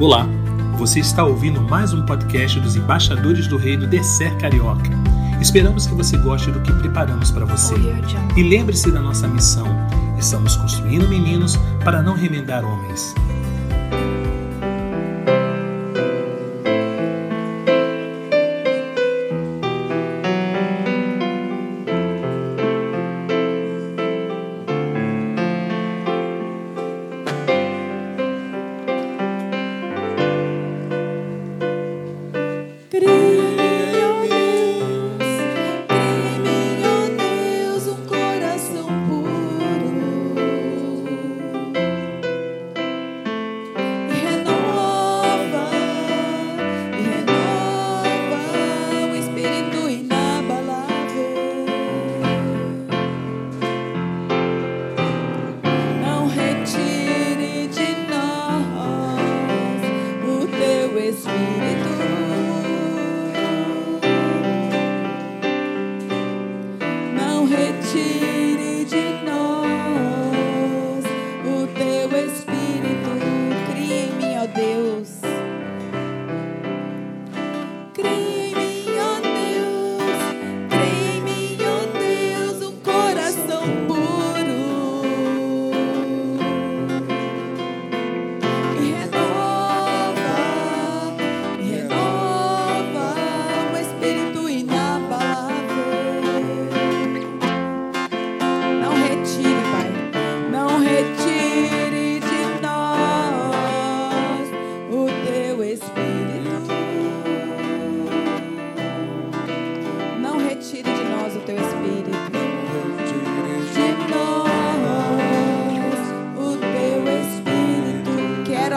Olá, você está ouvindo mais um podcast dos embaixadores do Reino Descer Carioca. Esperamos que você goste do que preparamos para você. E lembre-se da nossa missão: estamos construindo meninos para não remendar homens.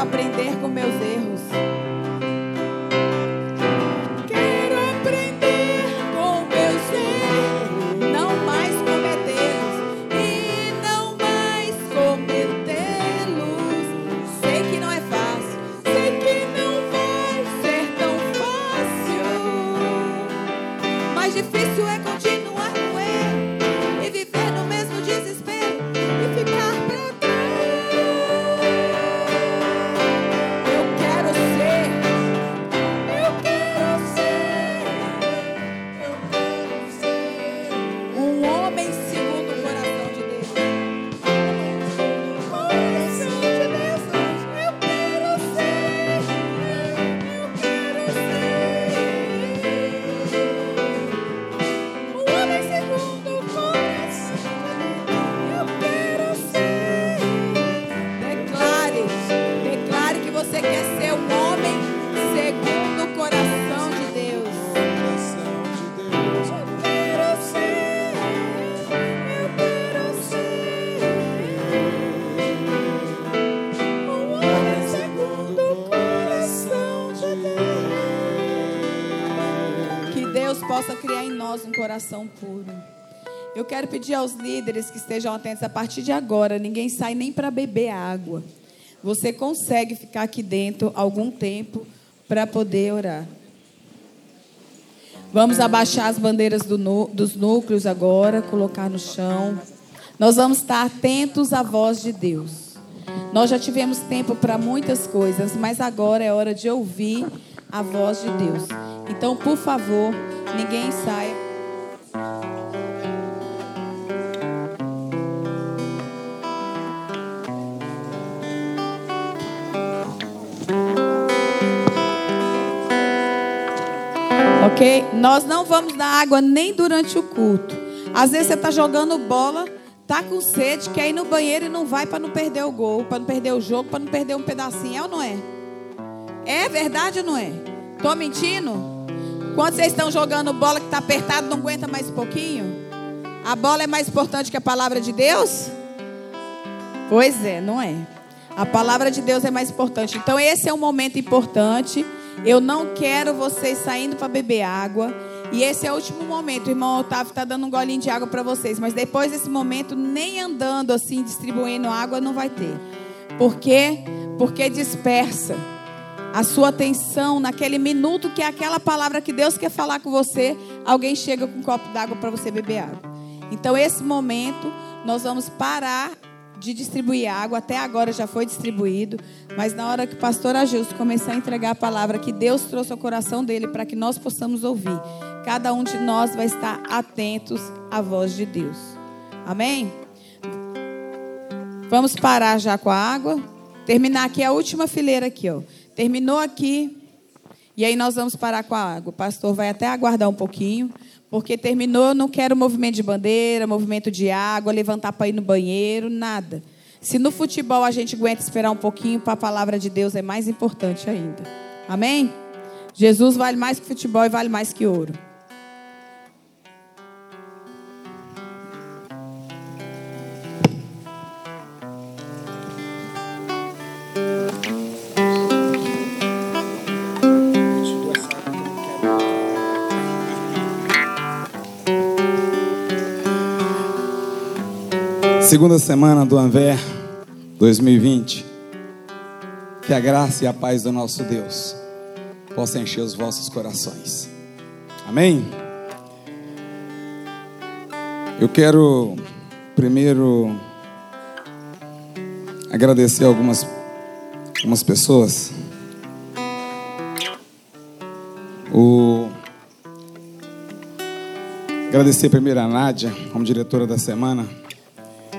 aprender com meus erros. Coração puro. Eu quero pedir aos líderes que estejam atentos a partir de agora, ninguém sai nem para beber água. Você consegue ficar aqui dentro algum tempo para poder orar. Vamos abaixar as bandeiras do, dos núcleos agora, colocar no chão. Nós vamos estar atentos à voz de Deus. Nós já tivemos tempo para muitas coisas, mas agora é hora de ouvir a voz de Deus. Então, por favor, ninguém saia. Ok? Nós não vamos dar água nem durante o culto. Às vezes você está jogando bola, tá com sede, quer ir no banheiro e não vai para não perder o gol, para não perder o jogo, para não perder um pedacinho. É ou não é? É verdade ou não é? Tô mentindo? Quando vocês estão jogando bola que está apertado, não aguenta mais um pouquinho? A bola é mais importante que a palavra de Deus? Pois é, não é. A palavra de Deus é mais importante. Então, esse é um momento importante. Eu não quero vocês saindo para beber água. E esse é o último momento. O irmão Otávio está dando um golinho de água para vocês. Mas depois desse momento, nem andando assim, distribuindo água, não vai ter. Por quê? Porque dispersa a sua atenção naquele minuto que é aquela palavra que Deus quer falar com você, alguém chega com um copo d'água para você beber água. Então, esse momento, nós vamos parar de distribuir água. Até agora já foi distribuído. Mas na hora que o pastor Ajusto começar a entregar a palavra que Deus trouxe ao coração dele para que nós possamos ouvir, cada um de nós vai estar atentos à voz de Deus. Amém? Vamos parar já com a água. Terminar aqui a última fileira aqui, ó. Terminou aqui. E aí nós vamos parar com a água. O pastor vai até aguardar um pouquinho, porque terminou, não quero movimento de bandeira, movimento de água, levantar para ir no banheiro, nada. Se no futebol a gente aguenta esperar um pouquinho, para a palavra de Deus é mais importante ainda. Amém? Jesus vale mais que futebol e vale mais que ouro. Segunda semana do Anver 2020. Que a graça e a paz do nosso Deus possa encher os vossos corações. Amém? Eu quero primeiro agradecer algumas, algumas pessoas. O agradecer primeiro a Nádia, como diretora da semana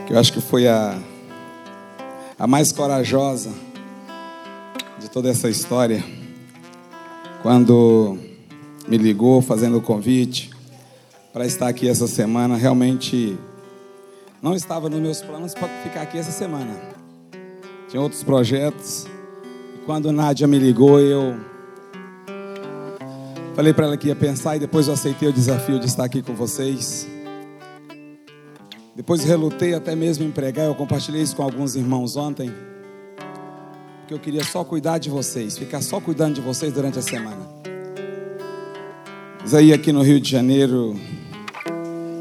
que eu acho que foi a, a mais corajosa de toda essa história, quando me ligou fazendo o convite para estar aqui essa semana, realmente não estava nos meus planos para ficar aqui essa semana. Tinha outros projetos. E quando Nádia me ligou, eu falei para ela que ia pensar e depois eu aceitei o desafio de estar aqui com vocês. Depois relutei até mesmo em pregar, eu compartilhei isso com alguns irmãos ontem. Porque eu queria só cuidar de vocês, ficar só cuidando de vocês durante a semana. Mas aí aqui no Rio de Janeiro,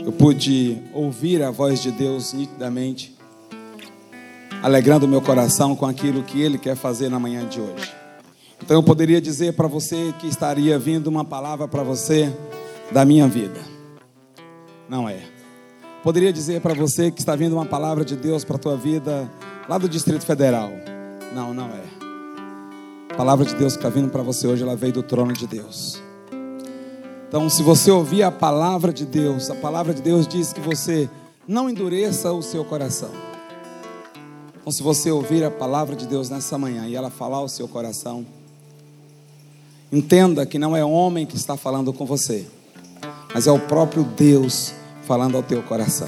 eu pude ouvir a voz de Deus nitidamente, alegrando meu coração com aquilo que Ele quer fazer na manhã de hoje. Então eu poderia dizer para você que estaria vindo uma palavra para você da minha vida. Não é. Poderia dizer para você que está vindo uma palavra de Deus para a tua vida lá do Distrito Federal. Não, não é. A palavra de Deus que está vindo para você hoje, ela veio do trono de Deus. Então, se você ouvir a palavra de Deus, a palavra de Deus diz que você não endureça o seu coração. Então, se você ouvir a palavra de Deus nessa manhã e ela falar ao seu coração, entenda que não é homem que está falando com você, mas é o próprio Deus falando ao teu coração.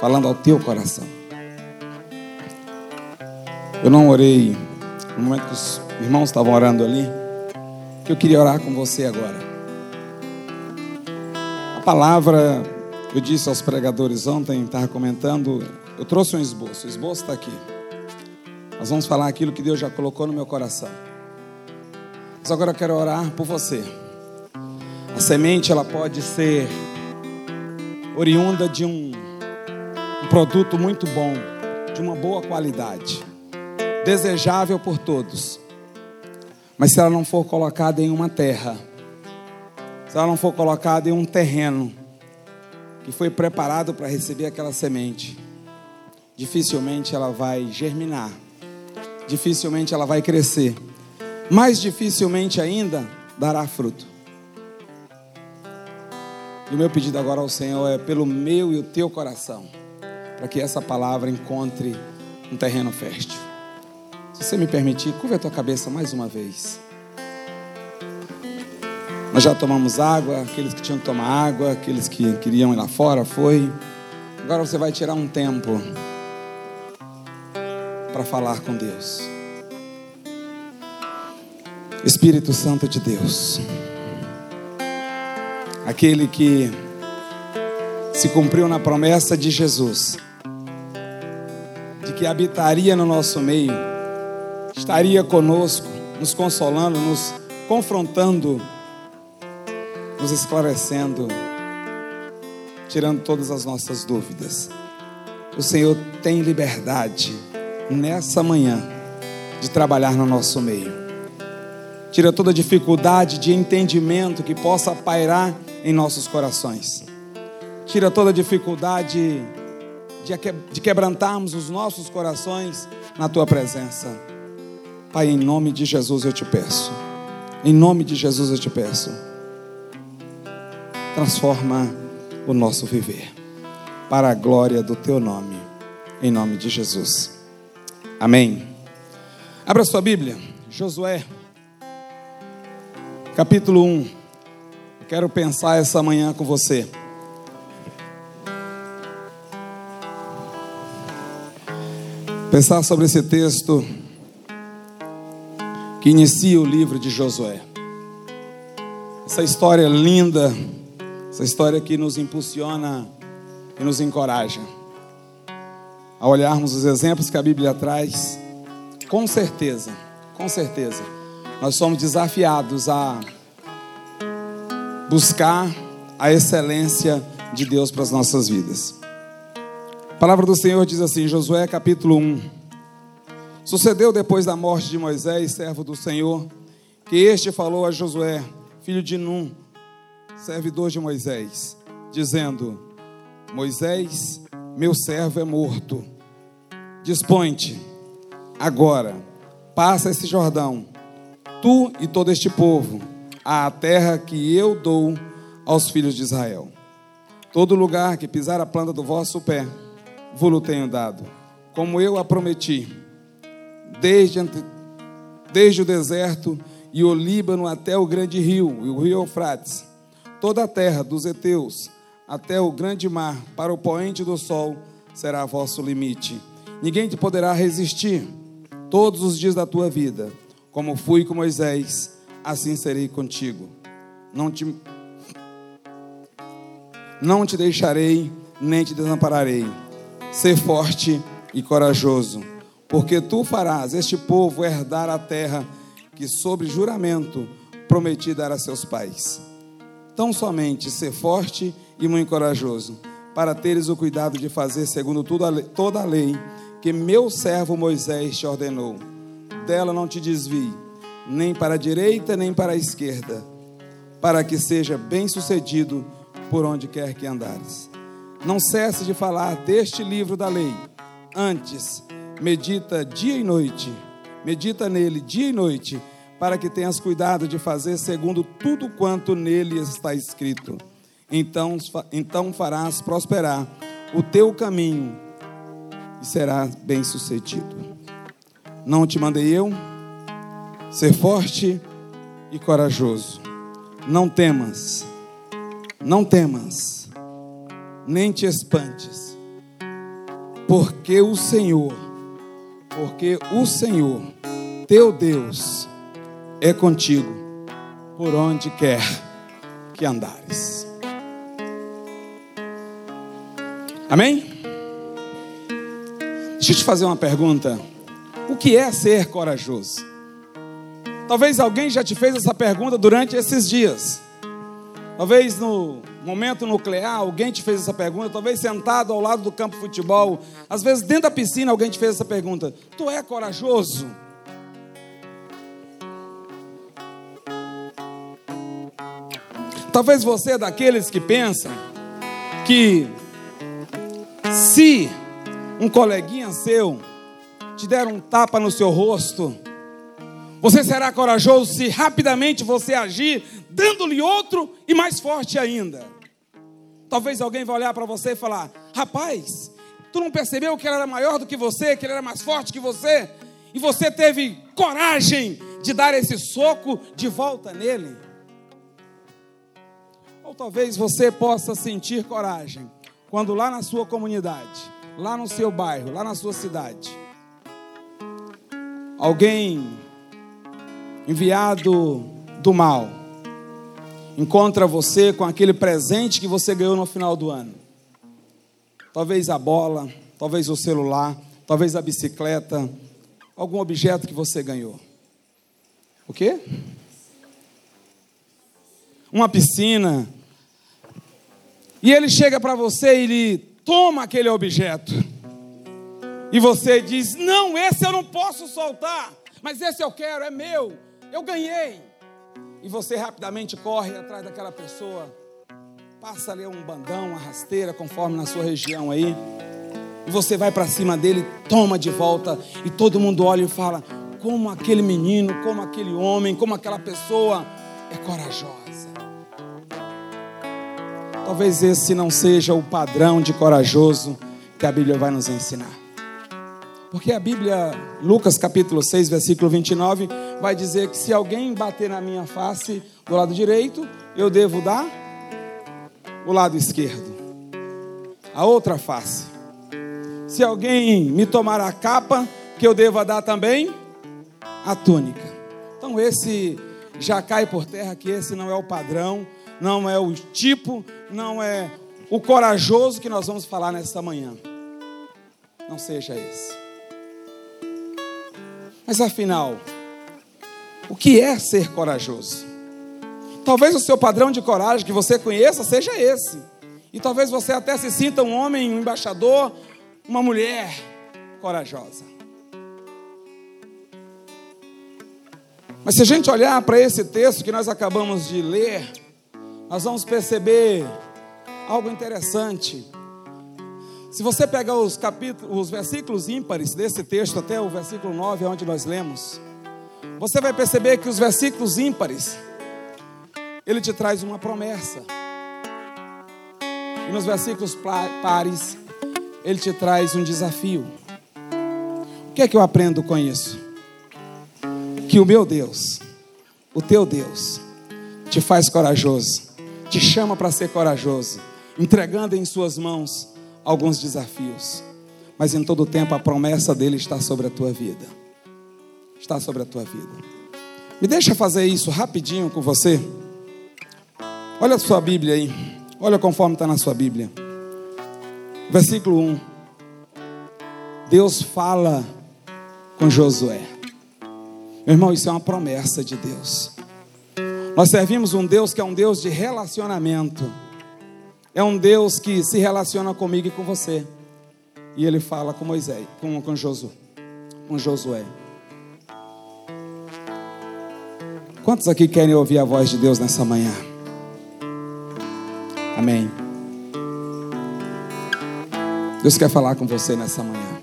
Falando ao teu coração. Eu não orei no momento que os irmãos estavam orando ali, que eu queria orar com você agora. A palavra, eu disse aos pregadores ontem, estava comentando, eu trouxe um esboço, o esboço está aqui. Nós vamos falar aquilo que Deus já colocou no meu coração. Mas agora eu quero orar por você. Semente ela pode ser oriunda de um, um produto muito bom, de uma boa qualidade, desejável por todos. Mas se ela não for colocada em uma terra, se ela não for colocada em um terreno que foi preparado para receber aquela semente, dificilmente ela vai germinar, dificilmente ela vai crescer, mais dificilmente ainda dará fruto. E o meu pedido agora ao Senhor é pelo meu e o teu coração, para que essa palavra encontre um terreno fértil. Se você me permitir, curva a tua cabeça mais uma vez. Nós já tomamos água, aqueles que tinham que tomar água, aqueles que queriam ir lá fora, foi. Agora você vai tirar um tempo para falar com Deus. Espírito Santo de Deus aquele que se cumpriu na promessa de Jesus, de que habitaria no nosso meio, estaria conosco, nos consolando, nos confrontando, nos esclarecendo, tirando todas as nossas dúvidas. O Senhor tem liberdade nessa manhã de trabalhar no nosso meio. Tira toda dificuldade de entendimento que possa pairar em nossos corações. Tira toda dificuldade de quebrantarmos os nossos corações na tua presença. Pai, em nome de Jesus eu te peço. Em nome de Jesus eu te peço. Transforma o nosso viver para a glória do teu nome. Em nome de Jesus. Amém. Abra sua Bíblia, Josué, capítulo 1. Eu quero pensar essa manhã com você. Pensar sobre esse texto que inicia o livro de Josué. Essa história linda, essa história que nos impulsiona e nos encoraja a olharmos os exemplos que a Bíblia traz, com certeza, com certeza, nós somos desafiados a buscar a excelência de Deus para as nossas vidas. A palavra do Senhor diz assim, Josué capítulo 1. Sucedeu depois da morte de Moisés, servo do Senhor, que este falou a Josué, filho de Num, servidor de Moisés, dizendo: Moisés, meu servo é morto Dispõe-te agora, passa esse Jordão, tu e todo este povo, à terra que eu dou aos filhos de Israel. Todo lugar que pisar a planta do vosso pé, vos tenho dado, como eu a prometi, desde, desde o deserto e o Líbano até o grande rio, e o rio Eufrates, toda a terra dos heteus, até o grande mar, para o poente do sol, será vosso limite Ninguém te poderá resistir todos os dias da tua vida. Como fui com Moisés, assim serei contigo. Não te não te deixarei, nem te desampararei. Ser forte e corajoso, porque tu farás este povo herdar a terra que sobre juramento prometi dar a seus pais. Tão somente ser forte e muito corajoso, para teres o cuidado de fazer segundo toda a lei que meu servo Moisés te ordenou. Dela não te desvie, nem para a direita, nem para a esquerda, para que seja bem-sucedido por onde quer que andares. Não cesse de falar deste livro da lei. Antes, medita dia e noite, medita nele dia e noite, para que tenhas cuidado de fazer segundo tudo quanto nele está escrito. Então, então farás prosperar o teu caminho e será bem-sucedido. Não te mandei eu? Ser forte e corajoso. Não temas, não temas, nem te espantes, porque o Senhor, porque o Senhor, teu Deus, é contigo por onde quer que andares. Amém? Deixa eu te fazer uma pergunta. O que é ser corajoso? Talvez alguém já te fez essa pergunta durante esses dias. Talvez no momento nuclear alguém te fez essa pergunta. Talvez sentado ao lado do campo de futebol. Às vezes dentro da piscina alguém te fez essa pergunta. Tu é corajoso? Talvez você é daqueles que pensam que se um coleguinha seu te der um tapa no seu rosto, você será corajoso se rapidamente você agir, dando-lhe outro e mais forte ainda. Talvez alguém vá olhar para você e falar: Rapaz, tu não percebeu que ele era maior do que você, que ele era mais forte que você, e você teve coragem de dar esse soco de volta nele? Ou talvez você possa sentir coragem quando lá na sua comunidade lá no seu bairro, lá na sua cidade, alguém enviado do mal encontra você com aquele presente que você ganhou no final do ano. Talvez a bola, talvez o celular, talvez a bicicleta, algum objeto que você ganhou. O quê? Uma piscina. E ele chega para você e ele toma aquele objeto. E você diz: Não, esse eu não posso soltar, mas esse eu quero, é meu, eu ganhei. E você rapidamente corre atrás daquela pessoa, passa ali um bandão, uma rasteira, conforme na sua região aí. e você vai para cima dele, toma de volta, e todo mundo olha e fala: como aquele menino, como aquele homem, como aquela pessoa é corajosa. Talvez esse não seja o padrão de corajoso que a Bíblia vai nos ensinar. Porque a Bíblia, Lucas capítulo 6, versículo 29, vai dizer que se alguém bater na minha face do lado direito, eu devo dar o lado esquerdo, a outra face. Se alguém me tomar a capa, que eu deva dar também a túnica. Então esse já cai por terra que esse não é o padrão, não é o tipo, não é o corajoso que nós vamos falar nessa manhã. Não seja esse. Mas afinal, o que é ser corajoso? Talvez o seu padrão de coragem que você conheça seja esse. E talvez você até se sinta um homem, um embaixador, uma mulher corajosa. Mas se a gente olhar para esse texto que nós acabamos de ler, nós vamos perceber algo interessante. Se você pegar os capítulos, os versículos ímpares desse texto até o versículo 9, onde nós lemos, você vai perceber que os versículos ímpares ele te traz uma promessa. E nos versículos pares, ele te traz um desafio. O que é que eu aprendo com isso? Que o meu Deus, o teu Deus, te faz corajoso, te chama para ser corajoso, entregando em suas mãos alguns desafios. Mas em todo tempo a promessa dele está sobre a tua vida. Está sobre a tua vida. Me deixa fazer isso rapidinho com você. Olha a sua Bíblia aí. Olha conforme está na sua Bíblia. Versículo 1. Deus fala com Josué. Meu irmão, isso é uma promessa de Deus. Nós servimos um Deus que é um Deus de relacionamento. É um Deus que se relaciona comigo e com você. E ele fala com Moisés, com, com Josué. Com Josué. Quantos aqui querem ouvir a voz de Deus nessa manhã? Amém. Deus quer falar com você nessa manhã.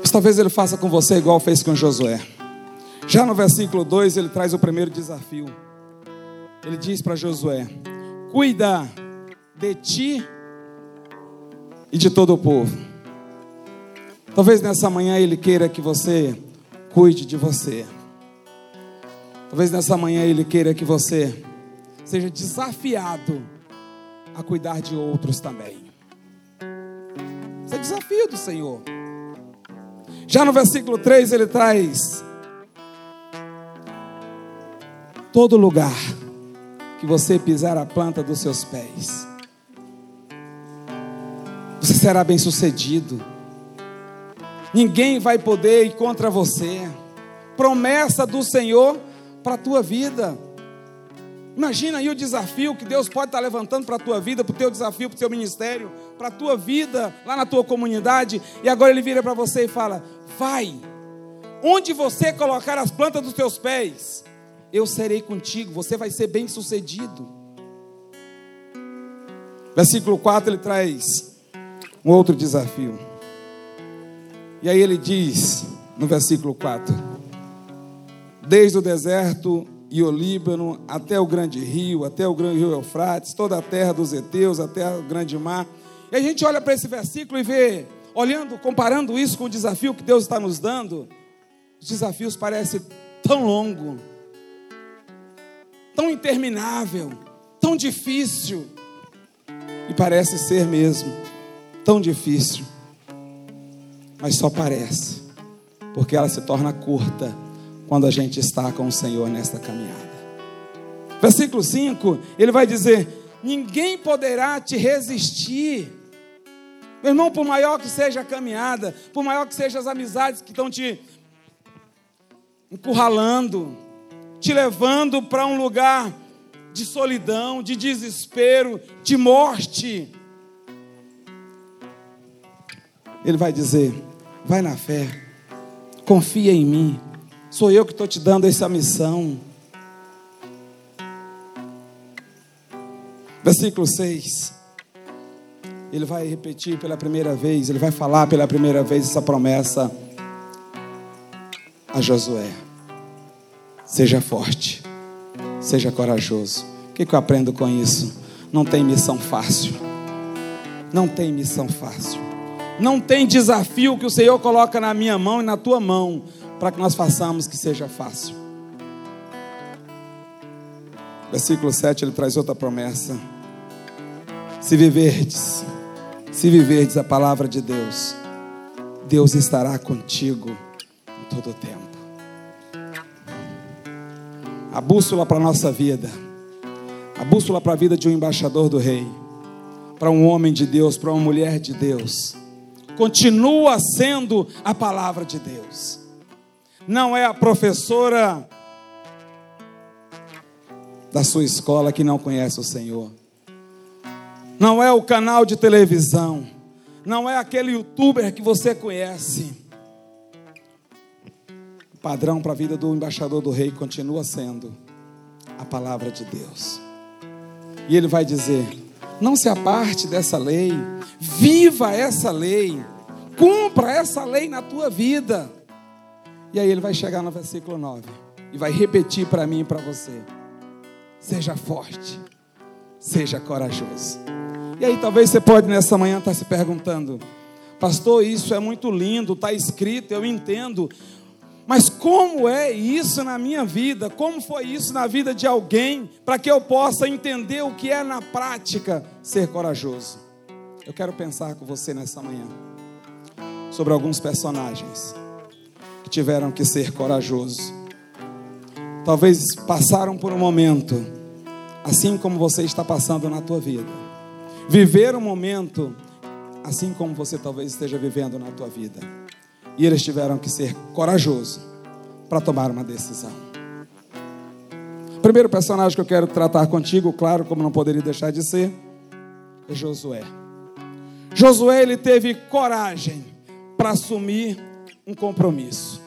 Mas talvez ele faça com você igual fez com Josué. Já no versículo 2, ele traz o primeiro desafio. Ele diz para Josué: cuida de ti e de todo o povo. Talvez nessa manhã Ele queira que você cuide de você. Talvez nessa manhã Ele queira que você seja desafiado a cuidar de outros também. Isso é desafio do Senhor. Já no versículo 3 ele traz: todo lugar que você pisar a planta dos seus pés. Você será bem sucedido. Ninguém vai poder ir contra você. Promessa do Senhor para a tua vida. Imagina aí o desafio que Deus pode estar levantando para a tua vida, para o teu desafio, para o teu ministério, para a tua vida, lá na tua comunidade. E agora Ele vira para você e fala: Vai, onde você colocar as plantas dos teus pés, eu serei contigo, você vai ser bem sucedido. Versículo 4 ele traz um outro desafio. E aí ele diz, no versículo 4: Desde o deserto e o Líbano, até o grande rio, até o grande rio Eufrates, toda a terra dos heteus, até o grande mar. E a gente olha para esse versículo e vê, olhando, comparando isso com o desafio que Deus está nos dando, os desafios parecem tão longos tão interminável, tão difícil. E parece ser mesmo tão difícil. Mas só parece, porque ela se torna curta quando a gente está com o Senhor nesta caminhada. Versículo 5, ele vai dizer: Ninguém poderá te resistir. Meu irmão, por maior que seja a caminhada, por maior que sejam as amizades que estão te encurralando, te levando para um lugar de solidão, de desespero, de morte. Ele vai dizer: vai na fé, confia em mim, sou eu que estou te dando essa missão. Versículo 6: ele vai repetir pela primeira vez, ele vai falar pela primeira vez essa promessa a Josué. Seja forte, seja corajoso. O que, eu aprendo com isso? Não tem missão fácil. Não tem missão fácil. Não tem desafio que o Senhor coloca na minha mão e na tua mão para que nós façamos que seja fácil. Versículo 7 ele traz outra promessa. Se viverdes, se viverdes a palavra de Deus, Deus estará contigo em todo o tempo. A bússola para a nossa vida, a bússola para a vida de um embaixador do rei, para um homem de Deus, para uma mulher de Deus, continua sendo a palavra de Deus. Não é a professora da sua escola que não conhece o Senhor. Não é o canal de televisão. Não é aquele youtuber que você conhece. Padrão para a vida do embaixador do rei continua sendo a palavra de Deus. E ele vai dizer: não se aparte dessa lei, viva essa lei, cumpra essa lei na tua vida. E aí ele vai chegar no versículo 9 e vai repetir para mim e para você. Seja forte, seja corajoso. E aí talvez você pode nessa manhã estar tá se perguntando, pastor, isso é muito lindo, está escrito, eu entendo. Mas como é isso na minha vida? Como foi isso na vida de alguém para que eu possa entender o que é na prática ser corajoso? Eu quero pensar com você nessa manhã sobre alguns personagens que tiveram que ser corajosos talvez passaram por um momento, assim como você está passando na tua vida. Viver um momento, assim como você talvez esteja vivendo na tua vida. E eles tiveram que ser corajosos para tomar uma decisão. O primeiro personagem que eu quero tratar contigo, claro, como não poderia deixar de ser, é Josué. Josué ele teve coragem para assumir um compromisso.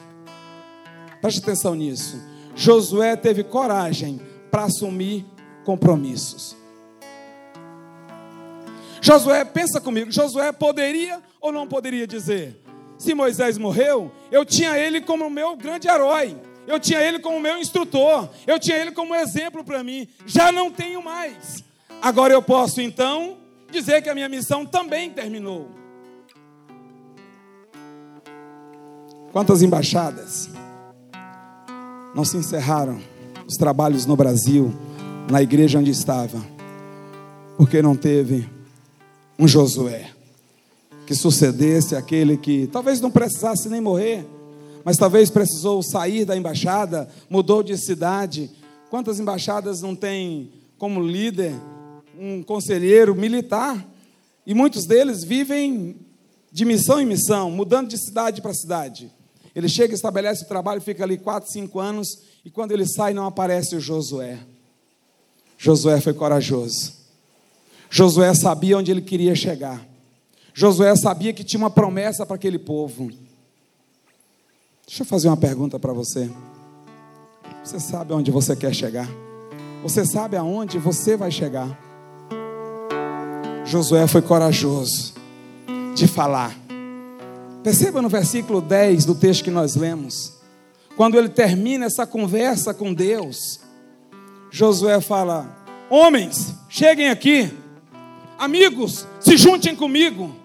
Preste atenção nisso. Josué teve coragem para assumir compromissos. Josué, pensa comigo, Josué poderia ou não poderia dizer: se Moisés morreu, eu tinha ele como meu grande herói, eu tinha ele como meu instrutor, eu tinha ele como exemplo para mim, já não tenho mais. Agora eu posso então dizer que a minha missão também terminou. Quantas embaixadas? não se encerraram os trabalhos no Brasil, na igreja onde estava, porque não teve um Josué que sucedesse aquele que talvez não precisasse nem morrer, mas talvez precisou sair da embaixada, mudou de cidade. Quantas embaixadas não têm como líder um conselheiro militar? E muitos deles vivem de missão em missão, mudando de cidade para cidade. Ele chega, estabelece o trabalho, fica ali quatro, cinco anos, e quando ele sai, não aparece o Josué. Josué foi corajoso. Josué sabia onde ele queria chegar. Josué sabia que tinha uma promessa para aquele povo. Deixa eu fazer uma pergunta para você. Você sabe aonde você quer chegar? Você sabe aonde você vai chegar? Josué foi corajoso de falar. Perceba no versículo 10 do texto que nós lemos, quando ele termina essa conversa com Deus, Josué fala: Homens, cheguem aqui, amigos, se juntem comigo,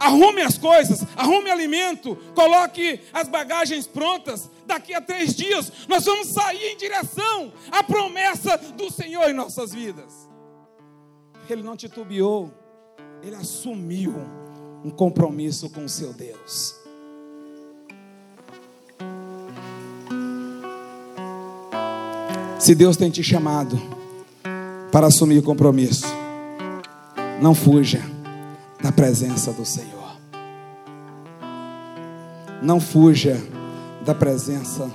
arrume as coisas, arrume alimento, coloque as bagagens prontas. Daqui a três dias nós vamos sair em direção à promessa do Senhor em nossas vidas. Ele não titubeou, ele assumiu um compromisso com o seu Deus. Se Deus tem te chamado para assumir o compromisso, não fuja da presença do Senhor. Não fuja da presença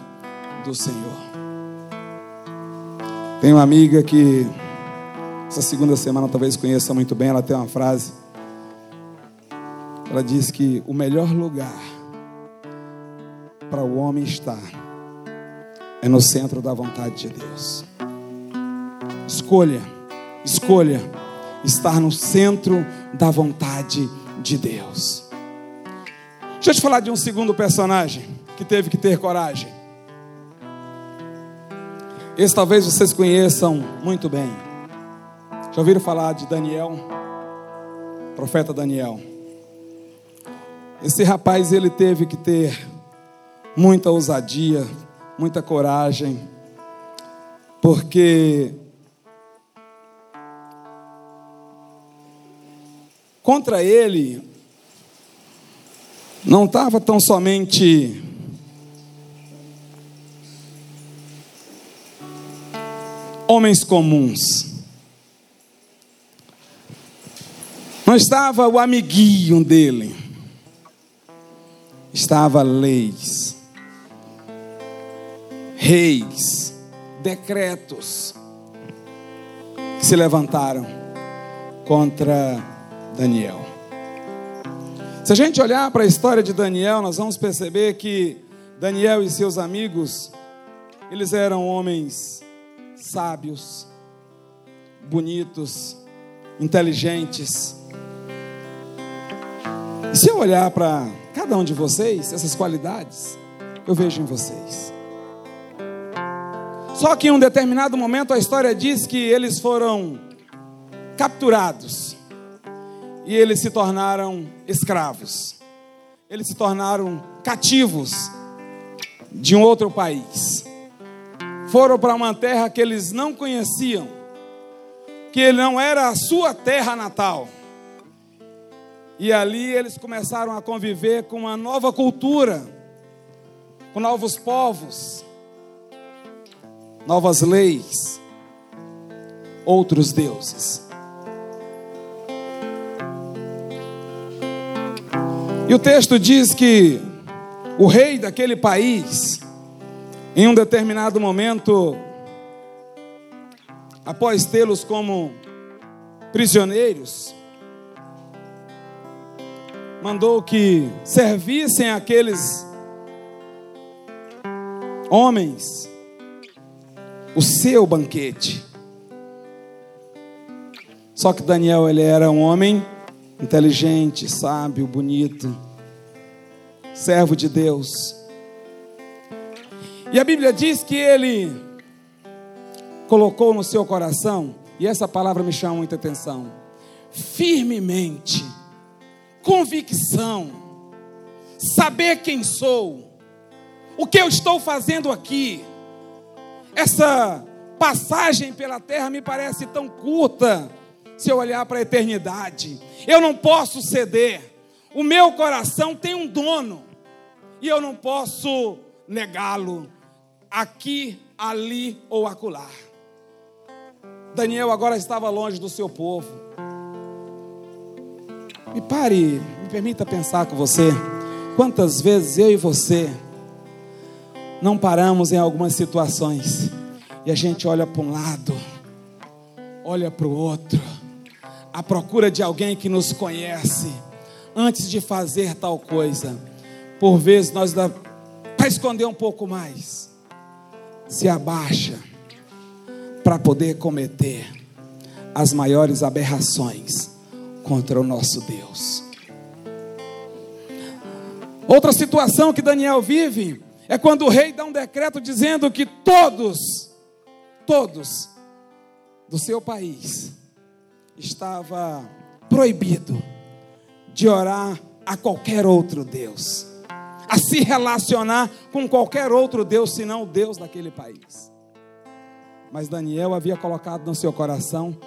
do Senhor. Tem uma amiga que essa segunda semana talvez conheça muito bem, ela tem uma frase ela diz que o melhor lugar para o homem estar é no centro da vontade de Deus. Escolha, escolha estar no centro da vontade de Deus. Deixa eu te falar de um segundo personagem que teve que ter coragem. Esse talvez vocês conheçam muito bem. Já ouviram falar de Daniel? Profeta Daniel. Esse rapaz ele teve que ter muita ousadia, muita coragem, porque contra ele não estava tão somente homens comuns. Não estava o amiguinho dele. Estava leis, reis, decretos que se levantaram contra Daniel. Se a gente olhar para a história de Daniel, nós vamos perceber que Daniel e seus amigos, eles eram homens sábios, bonitos, inteligentes. E se eu olhar para cada um de vocês, essas qualidades, eu vejo em vocês. Só que em um determinado momento a história diz que eles foram capturados e eles se tornaram escravos. Eles se tornaram cativos de um outro país foram para uma terra que eles não conheciam, que não era a sua terra natal. E ali eles começaram a conviver com uma nova cultura, com novos povos, novas leis, outros deuses. E o texto diz que o rei daquele país em um determinado momento, após tê-los como prisioneiros, mandou que servissem aqueles homens o seu banquete. Só que Daniel ele era um homem inteligente, sábio, bonito, servo de Deus. E a Bíblia diz que ele colocou no seu coração, e essa palavra me chama muita atenção, firmemente, convicção, saber quem sou, o que eu estou fazendo aqui. Essa passagem pela terra me parece tão curta, se eu olhar para a eternidade. Eu não posso ceder. O meu coração tem um dono, e eu não posso negá-lo aqui, ali ou acolá. Daniel agora estava longe do seu povo. Me pare, me permita pensar com você. Quantas vezes eu e você não paramos em algumas situações e a gente olha para um lado, olha para o outro, à procura de alguém que nos conhece antes de fazer tal coisa. Por vezes nós dá para esconder um pouco mais se abaixa para poder cometer as maiores aberrações contra o nosso Deus. Outra situação que Daniel vive é quando o rei dá um decreto dizendo que todos, todos do seu país estava proibido de orar a qualquer outro Deus a se relacionar com qualquer outro Deus senão o Deus daquele país. Mas Daniel havia colocado no seu coração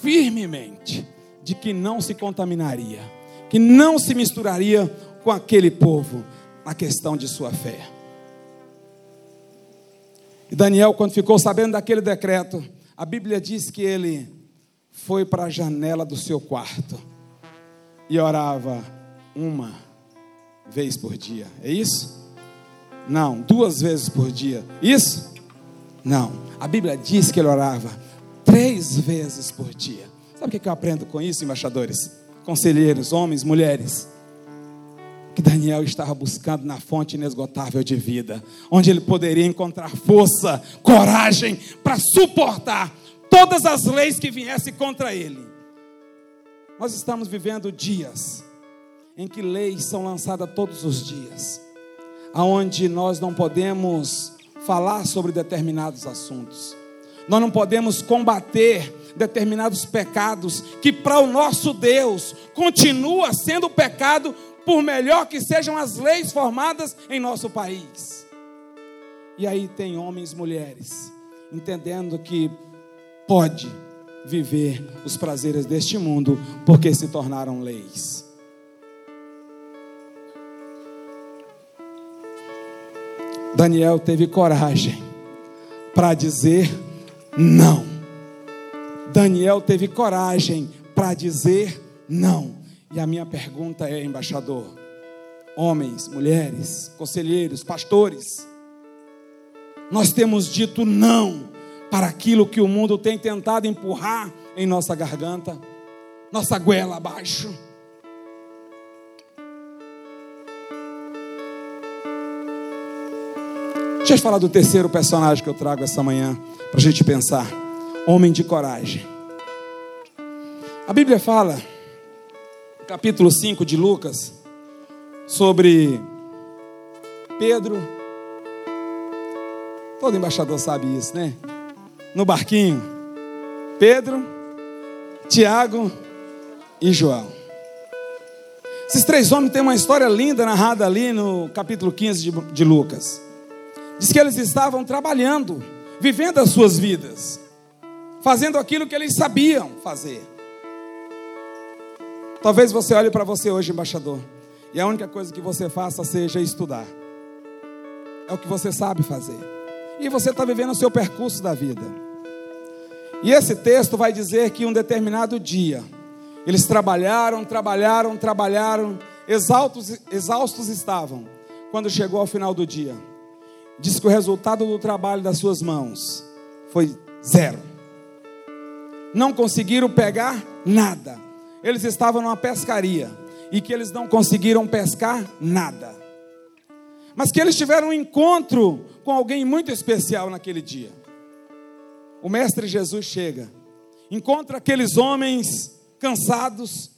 firmemente de que não se contaminaria, que não se misturaria com aquele povo na questão de sua fé. E Daniel, quando ficou sabendo daquele decreto, a Bíblia diz que ele foi para a janela do seu quarto e orava uma vez por dia. É isso? Não, duas vezes por dia. Isso? Não. A Bíblia diz que ele orava três vezes por dia. Sabe o que eu aprendo com isso, embaixadores? Conselheiros, homens, mulheres. Que Daniel estava buscando na fonte inesgotável de vida, onde ele poderia encontrar força, coragem para suportar todas as leis que viessem contra ele. Nós estamos vivendo dias em que leis são lançadas todos os dias, aonde nós não podemos falar sobre determinados assuntos. Nós não podemos combater determinados pecados que para o nosso Deus continua sendo pecado por melhor que sejam as leis formadas em nosso país. E aí tem homens e mulheres entendendo que pode viver os prazeres deste mundo porque se tornaram leis. Daniel teve coragem para dizer não. Daniel teve coragem para dizer não. E a minha pergunta é, embaixador, homens, mulheres, conselheiros, pastores, nós temos dito não para aquilo que o mundo tem tentado empurrar em nossa garganta, nossa goela abaixo. Deixa eu falar do terceiro personagem que eu trago essa manhã para a gente pensar. Homem de coragem. A Bíblia fala, capítulo 5 de Lucas, sobre Pedro. Todo embaixador sabe isso, né? No barquinho. Pedro, Tiago e João. Esses três homens têm uma história linda narrada ali no capítulo 15 de, Lucas. Diz que eles estavam trabalhando, vivendo as suas vidas, fazendo aquilo que eles sabiam fazer. Talvez você olhe para você hoje, embaixador, e a única coisa que você faça seja estudar. É o que você sabe fazer. E você está vivendo o seu percurso da vida. E esse texto vai dizer que um determinado dia, eles trabalharam, trabalharam, trabalharam, exaustos, exaustos estavam, quando chegou ao final do dia diz que o resultado do trabalho das suas mãos foi zero. Não conseguiram pegar nada. Eles estavam numa pescaria e que eles não conseguiram pescar nada. Mas que eles tiveram um encontro com alguém muito especial naquele dia. O mestre Jesus chega, encontra aqueles homens cansados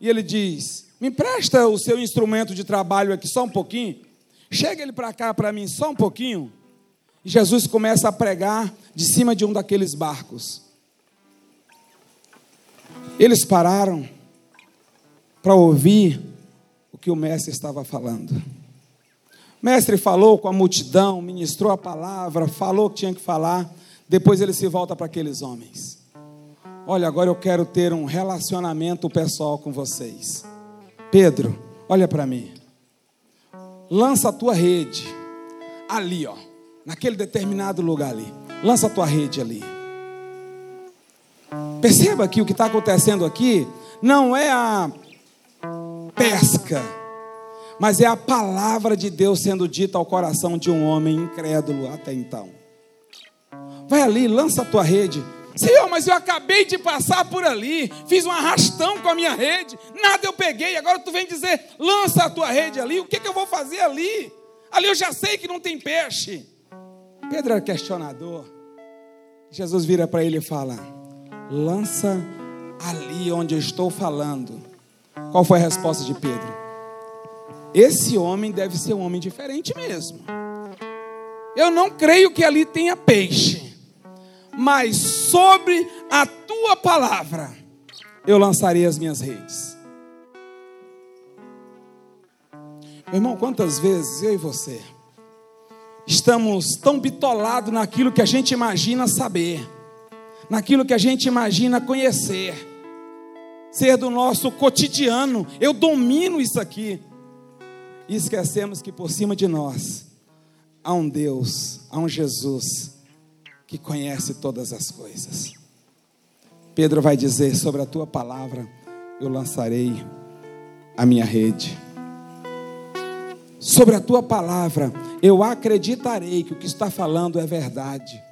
e ele diz: "Me empresta o seu instrumento de trabalho aqui só um pouquinho". Chega ele para cá para mim só um pouquinho. E Jesus começa a pregar de cima de um daqueles barcos. Eles pararam para ouvir o que o mestre estava falando. Mestre falou com a multidão, ministrou a palavra, falou o que tinha que falar. Depois ele se volta para aqueles homens. Olha, agora eu quero ter um relacionamento pessoal com vocês. Pedro, olha para mim lança a tua rede ali, ó, naquele determinado lugar ali. Lança a tua rede ali. Perceba que o que está acontecendo aqui não é a pesca, mas é a palavra de Deus sendo dita ao coração de um homem incrédulo até então. Vai ali, lança a tua rede. Senhor, mas eu acabei de passar por ali, fiz um arrastão com a minha rede, nada eu peguei, agora tu vem dizer, lança a tua rede ali, o que, que eu vou fazer ali? Ali eu já sei que não tem peixe. Pedro era questionador. Jesus vira para ele e fala: lança ali onde eu estou falando. Qual foi a resposta de Pedro? Esse homem deve ser um homem diferente mesmo. Eu não creio que ali tenha peixe mas sobre a tua palavra eu lançarei as minhas redes. Meu irmão, quantas vezes eu e você estamos tão bitolados naquilo que a gente imagina saber, naquilo que a gente imagina conhecer, ser do nosso cotidiano, eu domino isso aqui, e esquecemos que por cima de nós há um Deus, há um Jesus que conhece todas as coisas. Pedro vai dizer: Sobre a tua palavra eu lançarei a minha rede. Sobre a tua palavra eu acreditarei que o que está falando é verdade.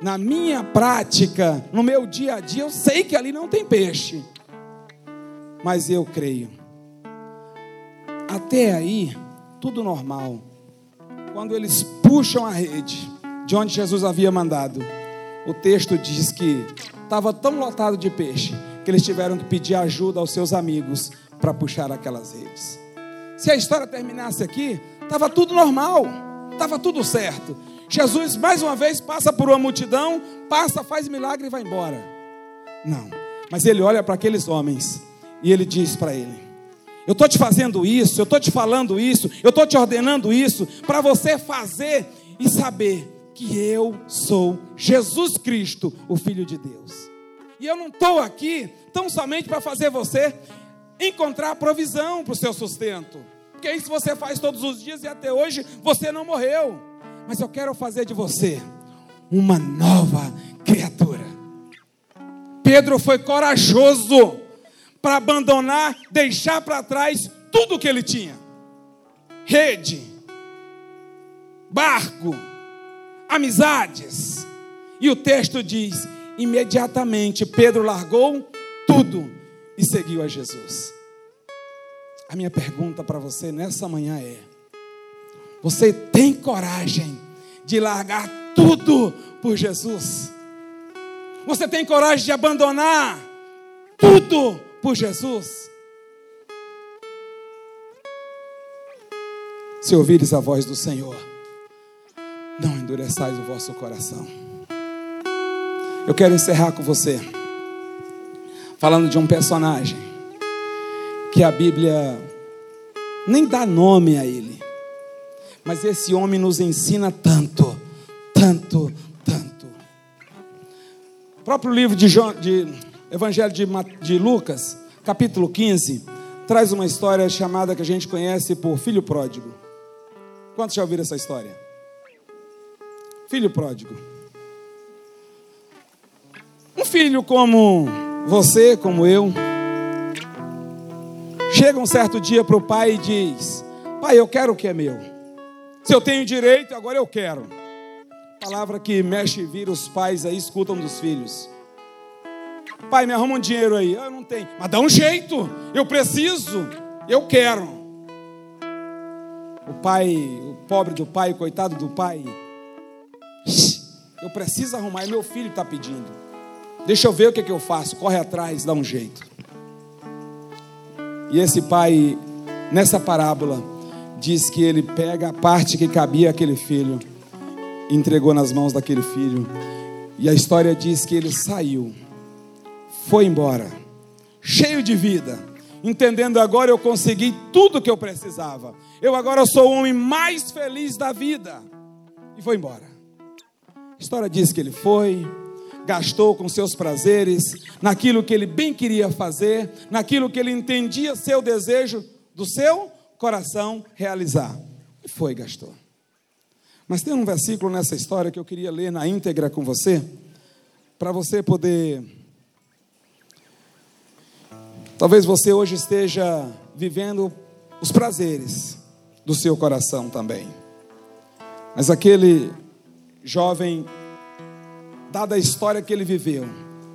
Na minha prática, no meu dia a dia, eu sei que ali não tem peixe, mas eu creio. Até aí, tudo normal. Quando eles puxam a rede, de onde Jesus havia mandado. O texto diz que estava tão lotado de peixe que eles tiveram que pedir ajuda aos seus amigos para puxar aquelas redes. Se a história terminasse aqui, estava tudo normal, estava tudo certo. Jesus mais uma vez passa por uma multidão, passa, faz milagre e vai embora. Não, mas ele olha para aqueles homens e ele diz para ele: Eu estou te fazendo isso, eu estou te falando isso, eu estou te ordenando isso, para você fazer e saber que eu sou Jesus Cristo, o Filho de Deus. E eu não estou aqui tão somente para fazer você encontrar provisão para o seu sustento. Porque isso você faz todos os dias e até hoje você não morreu. Mas eu quero fazer de você uma nova criatura. Pedro foi corajoso para abandonar, deixar para trás tudo que ele tinha: rede, barco, amizades. E o texto diz: imediatamente Pedro largou tudo e seguiu a Jesus. A minha pergunta para você nessa manhã é: você tem coragem de largar tudo por Jesus? Você tem coragem de abandonar tudo por Jesus? Se ouvires a voz do Senhor, não endureçais o vosso coração. Eu quero encerrar com você, falando de um personagem que a Bíblia nem dá nome a ele, mas esse homem nos ensina tanto, tanto, tanto. O próprio livro de, João, de Evangelho de, de Lucas, capítulo 15, traz uma história chamada que a gente conhece por filho pródigo. Quantos já ouviram essa história? Filho pródigo. Um filho como você, como eu, chega um certo dia para o pai e diz: Pai, eu quero o que é meu. Se eu tenho direito, agora eu quero. Palavra que mexe e vira os pais aí, escutam dos filhos. Pai, me arruma um dinheiro aí. Eu não tenho. Mas dá um jeito. Eu preciso. Eu quero. O pai, o pobre do pai, o coitado do pai, eu preciso arrumar, e meu filho está pedindo. Deixa eu ver o que, é que eu faço. Corre atrás, dá um jeito. E esse pai, nessa parábola, diz que ele pega a parte que cabia àquele filho, entregou nas mãos daquele filho. E a história diz que ele saiu, foi embora, cheio de vida, entendendo agora eu consegui tudo que eu precisava. Eu agora sou o homem mais feliz da vida. E foi embora. A história diz que ele foi, gastou com seus prazeres, naquilo que ele bem queria fazer, naquilo que ele entendia ser o desejo do seu coração realizar. E foi, gastou. Mas tem um versículo nessa história que eu queria ler na íntegra com você, para você poder. Talvez você hoje esteja vivendo os prazeres do seu coração também. Mas aquele jovem, dada a história que ele viveu,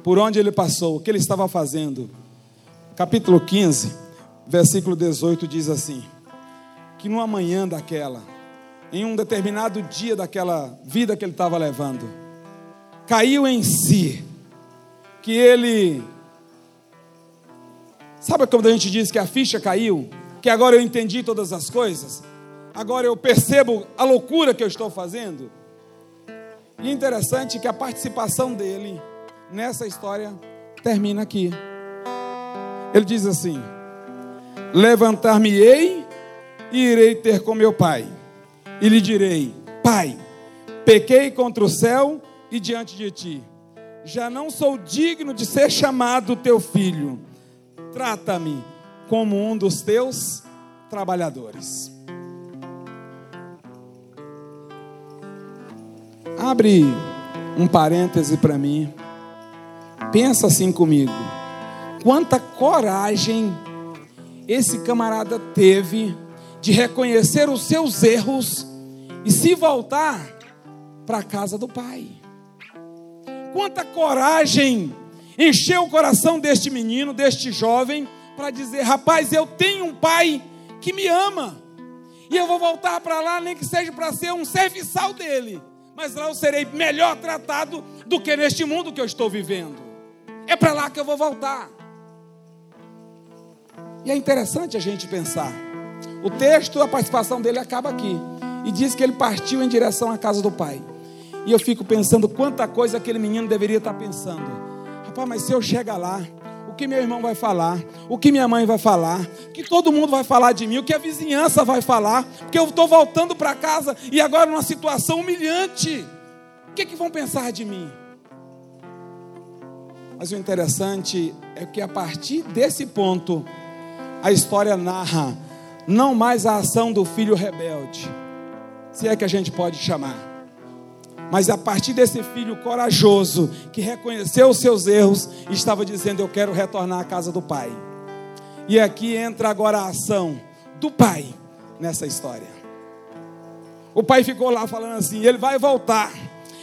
por onde ele passou, o que ele estava fazendo, capítulo 15, versículo 18 diz assim: que numa manhã daquela, em um determinado dia daquela vida que ele estava levando, caiu em si, que ele. Sabe quando a gente diz que a ficha caiu? Que agora eu entendi todas as coisas? Agora eu percebo a loucura que eu estou fazendo? E interessante que a participação dele nessa história termina aqui. Ele diz assim: Levantar-me-ei e irei ter com meu pai, e lhe direi: Pai, pequei contra o céu e diante de ti. Já não sou digno de ser chamado teu filho. Trata-me como um dos teus trabalhadores. Abre um parêntese para mim. Pensa assim comigo. Quanta coragem esse camarada teve de reconhecer os seus erros e se voltar para a casa do pai. Quanta coragem encheu o coração deste menino, deste jovem, para dizer: rapaz, eu tenho um pai que me ama, e eu vou voltar para lá, nem que seja para ser um serviçal dele mas lá eu serei melhor tratado do que neste mundo que eu estou vivendo. É para lá que eu vou voltar. E é interessante a gente pensar. O texto, a participação dele acaba aqui. E diz que ele partiu em direção à casa do pai. E eu fico pensando quanta coisa aquele menino deveria estar pensando. Rapaz, mas se eu chegar lá, o que meu irmão vai falar, o que minha mãe vai falar, o que todo mundo vai falar de mim, o que a vizinhança vai falar, porque eu estou voltando para casa e agora numa situação humilhante. O que, que vão pensar de mim? Mas o interessante é que a partir desse ponto, a história narra não mais a ação do filho rebelde, se é que a gente pode chamar, mas a partir desse filho corajoso que reconheceu os seus erros estava dizendo: Eu quero retornar à casa do pai. E aqui entra agora a ação do pai nessa história. O pai ficou lá falando assim: Ele vai voltar,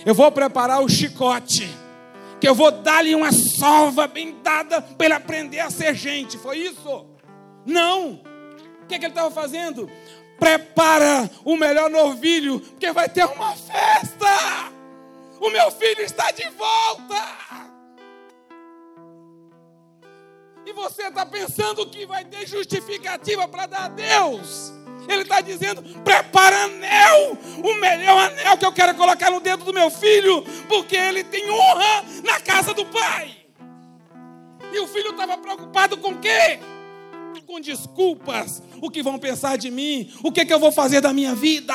eu vou preparar o chicote que eu vou dar-lhe uma salva bem dada para ele aprender a ser gente. Foi isso? Não. O que, é que ele estava fazendo? Prepara o melhor novilho, porque vai ter uma festa. O meu filho está de volta. E você está pensando que vai ter justificativa para dar a Deus. Ele está dizendo: prepara anel, o melhor anel que eu quero colocar no dedo do meu filho, porque ele tem honra na casa do pai. E o filho estava preocupado com o quê? Com desculpas. O que vão pensar de mim? O que, que eu vou fazer da minha vida?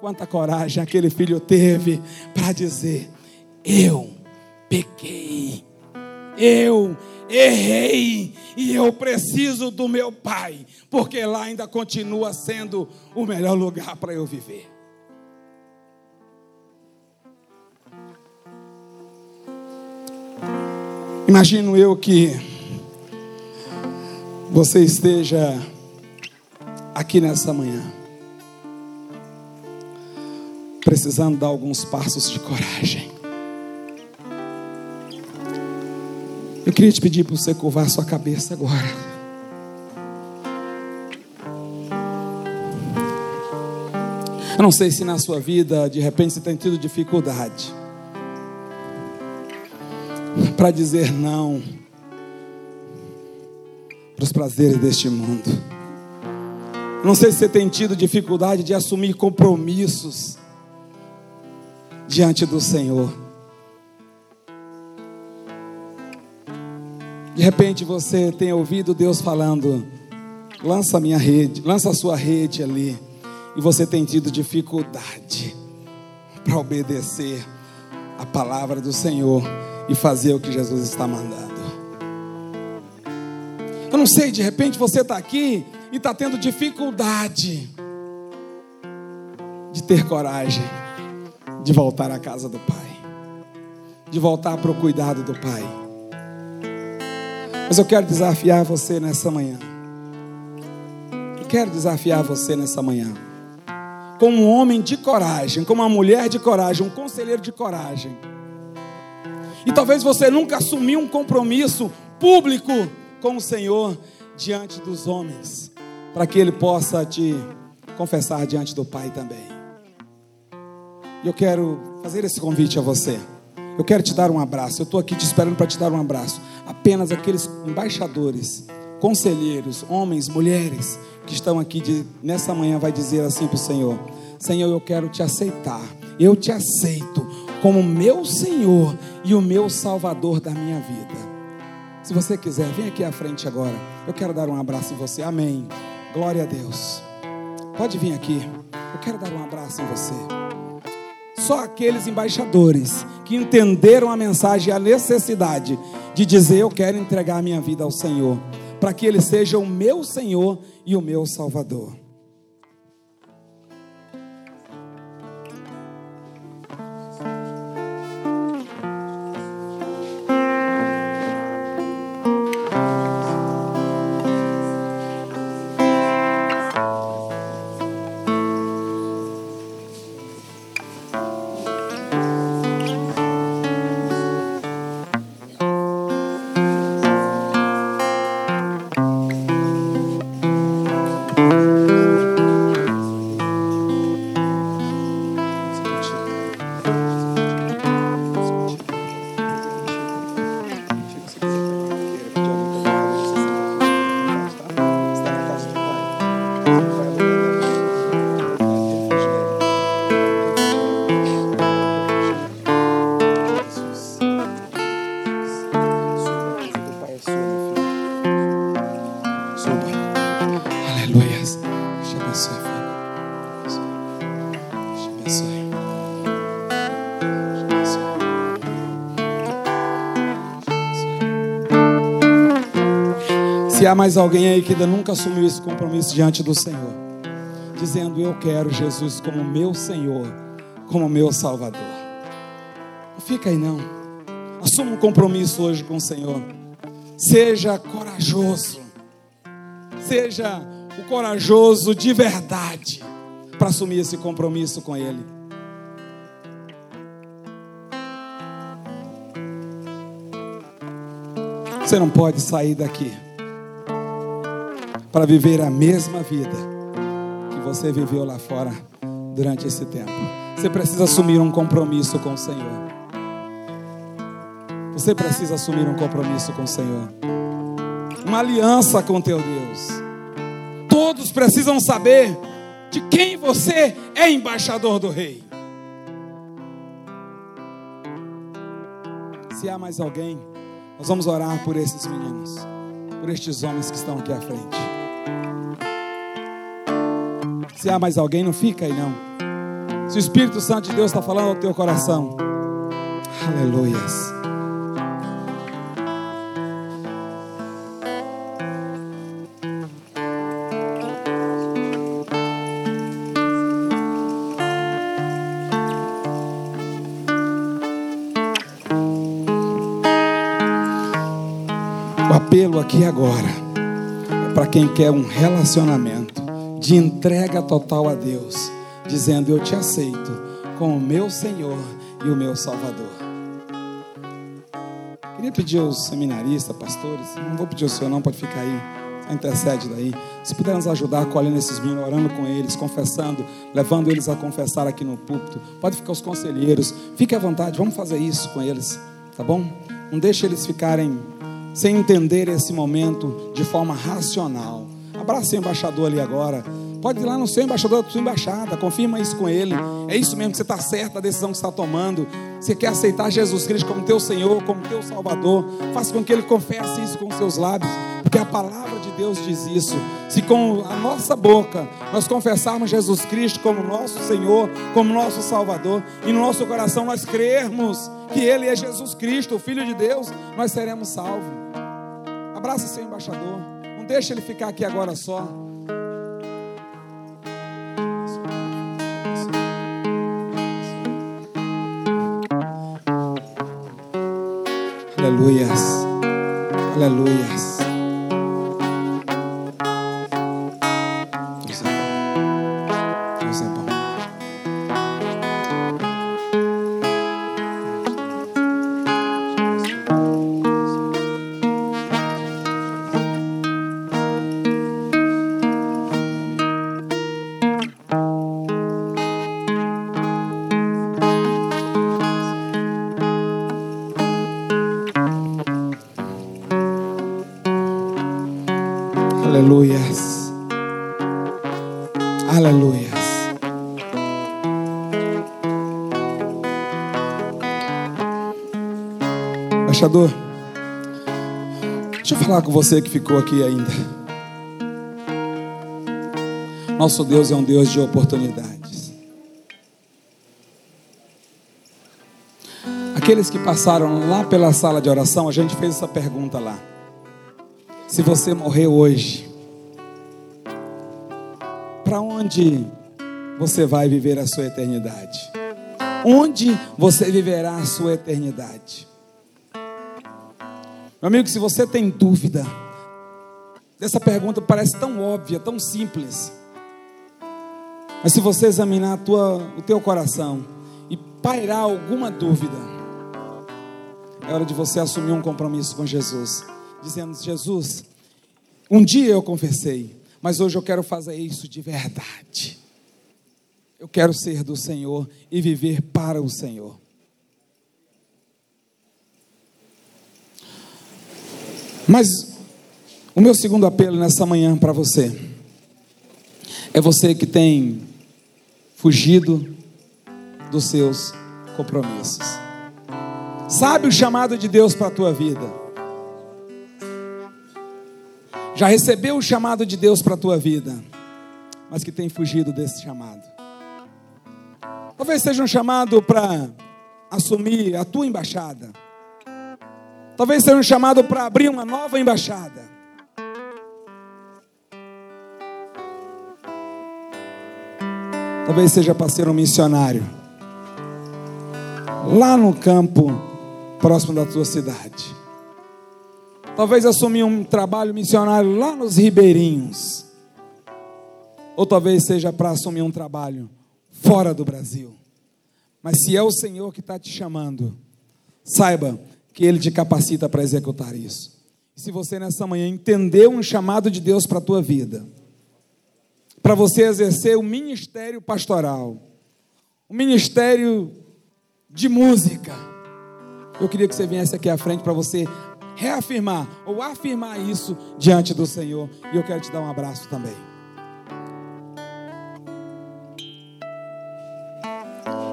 Quanta coragem aquele filho teve para dizer: Eu pequei, eu errei e eu preciso do meu pai, porque lá ainda continua sendo o melhor lugar para eu viver. Imagino eu que você esteja aqui nessa manhã, precisando dar alguns passos de coragem. Eu queria te pedir para você curvar sua cabeça agora. Eu não sei se na sua vida, de repente, você tem tido dificuldade para dizer não para os prazeres deste mundo. Não sei se você tem tido dificuldade de assumir compromissos diante do Senhor. De repente você tem ouvido Deus falando: lança minha rede, lança a sua rede ali. E você tem tido dificuldade para obedecer a palavra do Senhor e fazer o que Jesus está mandando. Não sei, de repente você está aqui e está tendo dificuldade de ter coragem de voltar à casa do Pai, de voltar para o cuidado do Pai. Mas eu quero desafiar você nessa manhã. Eu quero desafiar você nessa manhã. Como um homem de coragem, como uma mulher de coragem, um conselheiro de coragem. E talvez você nunca assumiu um compromisso público com o Senhor diante dos homens, para que Ele possa te confessar diante do Pai também. Eu quero fazer esse convite a você. Eu quero te dar um abraço. Eu estou aqui te esperando para te dar um abraço. Apenas aqueles embaixadores, conselheiros, homens, mulheres que estão aqui de, nessa manhã vai dizer assim para o Senhor: Senhor, eu quero te aceitar. Eu te aceito como meu Senhor e o meu Salvador da minha vida. Se você quiser, vem aqui à frente agora. Eu quero dar um abraço em você. Amém. Glória a Deus. Pode vir aqui. Eu quero dar um abraço em você. Só aqueles embaixadores que entenderam a mensagem e a necessidade de dizer: Eu quero entregar minha vida ao Senhor, para que Ele seja o meu Senhor e o meu Salvador. Há mais alguém aí que ainda nunca assumiu esse compromisso diante do Senhor, dizendo: Eu quero Jesus como meu Senhor, como meu Salvador. Não fica aí não. Assuma um compromisso hoje com o Senhor. Seja corajoso. Seja o corajoso de verdade para assumir esse compromisso com Ele. Você não pode sair daqui para viver a mesma vida que você viveu lá fora durante esse tempo. Você precisa assumir um compromisso com o Senhor. Você precisa assumir um compromisso com o Senhor. Uma aliança com teu Deus. Todos precisam saber de quem você é embaixador do rei. Se há mais alguém, nós vamos orar por esses meninos, por estes homens que estão aqui à frente. Se há mais alguém, não fica aí não. Se o Espírito Santo de Deus está falando ao teu coração, aleluias. O apelo aqui agora é para quem quer um relacionamento de entrega total a Deus, dizendo: Eu te aceito como meu Senhor e o meu Salvador. Queria pedir aos seminaristas, pastores, não vou pedir ao senhor, não, pode ficar aí, intercede daí. Se puder nos ajudar acolhendo esses meninos, orando com eles, confessando, levando eles a confessar aqui no púlpito. Pode ficar os conselheiros, fique à vontade, vamos fazer isso com eles, tá bom? Não deixe eles ficarem sem entender esse momento de forma racional. Abraça o embaixador ali agora. Pode ir lá no seu embaixador, da sua embaixada, confirma isso com ele. É isso mesmo que você está certo, a decisão que está tomando. Você quer aceitar Jesus Cristo como teu Senhor, como teu Salvador. Faça com que ele confesse isso com seus lábios, porque a palavra de Deus diz isso. Se com a nossa boca nós confessarmos Jesus Cristo como nosso Senhor, como nosso Salvador, e no nosso coração nós crermos que Ele é Jesus Cristo, o Filho de Deus, nós seremos salvos. Abraça seu embaixador. Não deixe ele ficar aqui agora só. Aleluias. Aleluias. Embaixador, deixa eu falar com você que ficou aqui ainda. Nosso Deus é um Deus de oportunidades. Aqueles que passaram lá pela sala de oração, a gente fez essa pergunta lá. Se você morrer hoje, para onde você vai viver a sua eternidade? Onde você viverá a sua eternidade? Meu amigo, se você tem dúvida, essa pergunta parece tão óbvia, tão simples. Mas se você examinar tua, o teu coração e pairar alguma dúvida, é hora de você assumir um compromisso com Jesus dizendo: Jesus, um dia eu confessei, mas hoje eu quero fazer isso de verdade. Eu quero ser do Senhor e viver para o Senhor. Mas o meu segundo apelo nessa manhã para você é você que tem fugido dos seus compromissos. Sabe o chamado de Deus para a tua vida? já recebeu o chamado de Deus para a tua vida, mas que tem fugido desse chamado. Talvez seja um chamado para assumir a tua embaixada. Talvez seja um chamado para abrir uma nova embaixada. Talvez seja para ser um missionário. Lá no campo, próximo da tua cidade. Talvez assumir um trabalho missionário lá nos ribeirinhos. Ou talvez seja para assumir um trabalho fora do Brasil. Mas se é o Senhor que está te chamando, saiba que Ele te capacita para executar isso. Se você nessa manhã entendeu um chamado de Deus para a tua vida, para você exercer o ministério pastoral, o ministério de música, eu queria que você viesse aqui à frente para você reafirmar ou afirmar isso diante do Senhor. E eu quero te dar um abraço também.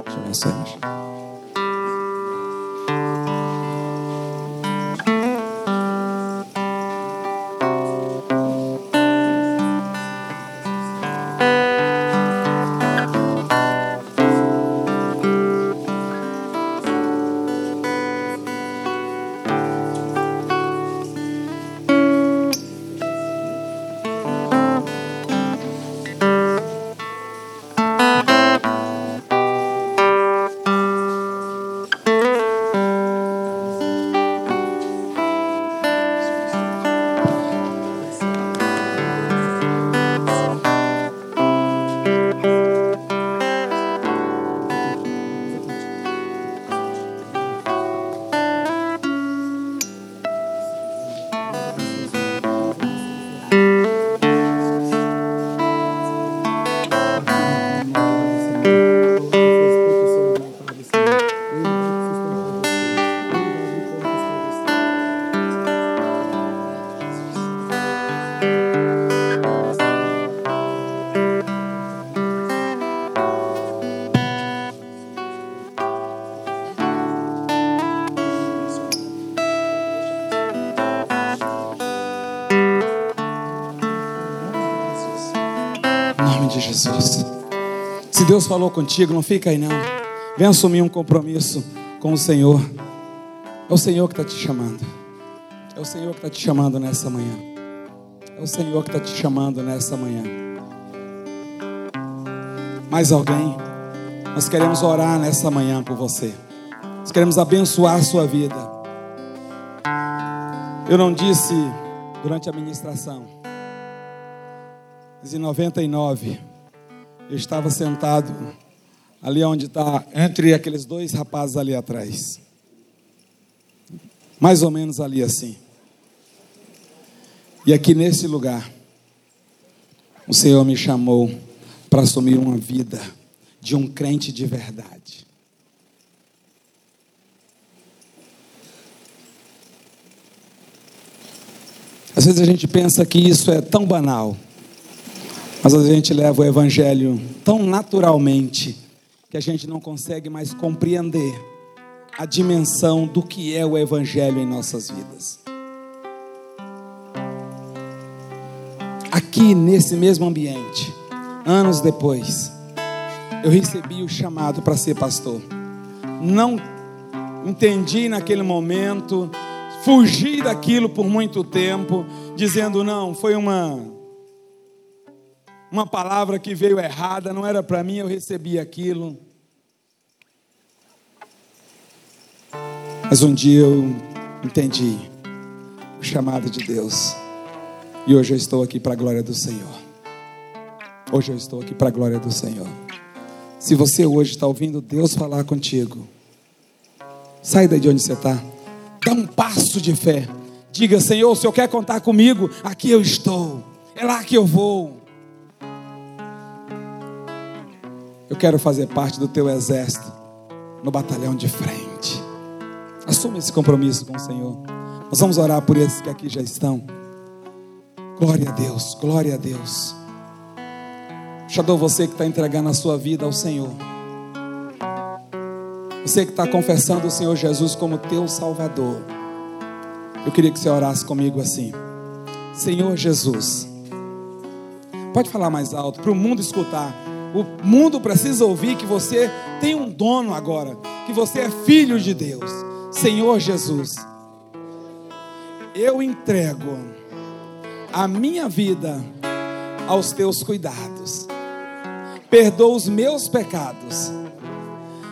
Deixa eu ver Jesus. Se Deus falou contigo, não fica aí não. Vem assumir um compromisso com o Senhor. É o Senhor que está te chamando. É o Senhor que está te chamando nessa manhã. É o Senhor que está te chamando nessa manhã. Mais alguém? Nós queremos orar nessa manhã por você. Nós queremos abençoar a sua vida. Eu não disse durante a ministração, mas em 99 eu estava sentado ali onde está, entre aqueles dois rapazes ali atrás. Mais ou menos ali assim. E aqui nesse lugar, o Senhor me chamou para assumir uma vida de um crente de verdade. Às vezes a gente pensa que isso é tão banal. Mas a gente leva o Evangelho tão naturalmente que a gente não consegue mais compreender a dimensão do que é o Evangelho em nossas vidas. Aqui nesse mesmo ambiente, anos depois, eu recebi o chamado para ser pastor. Não entendi naquele momento, fugi daquilo por muito tempo, dizendo: não, foi uma uma palavra que veio errada, não era para mim, eu recebi aquilo. Mas um dia eu entendi o chamado de Deus. E hoje eu estou aqui para a glória do Senhor. Hoje eu estou aqui para a glória do Senhor. Se você hoje está ouvindo Deus falar contigo, sai daí de onde você está. Dá um passo de fé. Diga, Senhor, se eu quer contar comigo, aqui eu estou. É lá que eu vou. Eu quero fazer parte do teu exército no batalhão de frente. Assuma esse compromisso com o Senhor. Nós vamos orar por esses que aqui já estão. Glória a Deus, glória a Deus. Shadow, você que está entregando a sua vida ao Senhor. Você que está confessando o Senhor Jesus como teu Salvador. Eu queria que você orasse comigo assim. Senhor Jesus. Pode falar mais alto para o mundo escutar. O mundo precisa ouvir que você tem um dono agora, que você é filho de Deus. Senhor Jesus, eu entrego a minha vida aos teus cuidados. Perdoa os meus pecados.